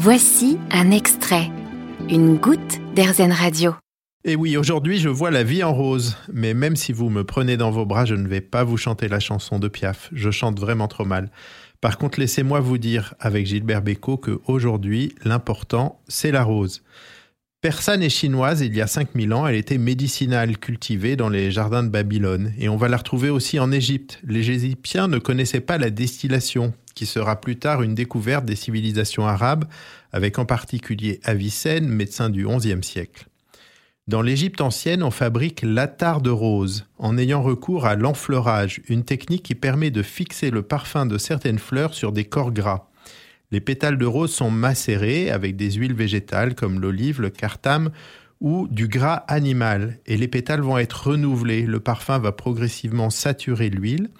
Voici un extrait, une goutte d'Airzen Radio. Et oui, aujourd'hui je vois la vie en rose, mais même si vous me prenez dans vos bras, je ne vais pas vous chanter la chanson de Piaf, je chante vraiment trop mal. Par contre, laissez-moi vous dire avec Gilbert Bécaud que aujourd'hui, l'important, c'est la rose. Persane et chinoise, il y a 5000 ans, elle était médicinale, cultivée dans les jardins de Babylone. Et on va la retrouver aussi en Égypte. Les Égyptiens ne connaissaient pas la distillation, qui sera plus tard une découverte des civilisations arabes, avec en particulier Avicenne, médecin du XIe siècle. Dans l'Égypte ancienne, on fabrique l'attar de rose, en ayant recours à l'enfleurage, une technique qui permet de fixer le parfum de certaines fleurs sur des corps gras. Les pétales de rose sont macérés avec des huiles végétales comme l'olive, le cartame ou du gras animal et les pétales vont être renouvelés. Le parfum va progressivement saturer l'huile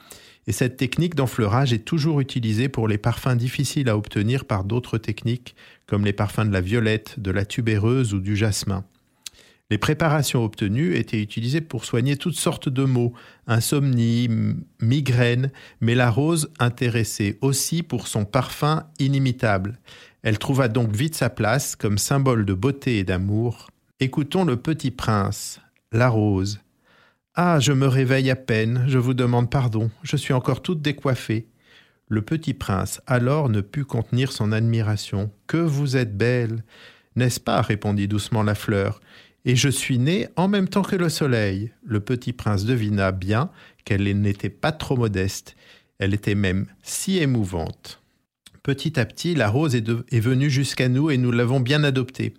et cette technique d'enfleurage est toujours utilisée pour les parfums difficiles à obtenir par d'autres techniques comme les parfums de la violette, de la tubéreuse ou du jasmin. Les préparations obtenues étaient utilisées pour soigner toutes sortes de maux, insomnie, migraine, mais la rose intéressait aussi pour son parfum inimitable. Elle trouva donc vite sa place comme symbole de beauté et d'amour. Écoutons le petit prince, la rose. Ah, je me réveille à peine, je vous demande pardon, je suis encore toute décoiffée. Le petit prince alors ne put contenir son admiration. Que vous êtes belle. N'est-ce pas répondit doucement la fleur et je suis né en même temps que le soleil. Le petit prince devina bien qu'elle n'était pas trop modeste, elle était même si émouvante. Petit à petit, la rose est, venue jusqu'à nous et nous l'avons bien adoptée.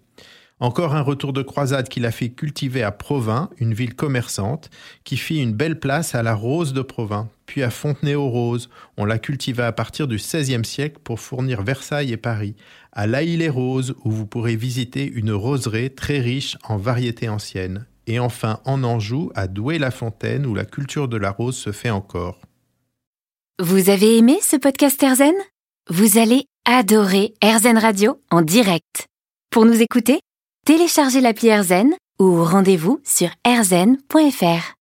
Encore un retour de croisade qui l'a fait cultiver à Provins, une ville commerçante, qui fit une belle place à la rose de Provins. Puis à Fontenay-aux-Roses, on la cultiva à partir du XVIe siècle pour fournir Versailles et Paris. À l'Aïle-les-Roses, où vous pourrez visiter une roseraie très riche en variétés anciennes. Et enfin en Anjou, à Douai-la-Fontaine, où la culture de la rose se fait encore. Vous avez aimé ce podcast Erzen Vous allez adorer Erzen Radio en direct. Pour nous écouter, téléchargez l'appli AirZen ou rendez-vous sur airzen.fr.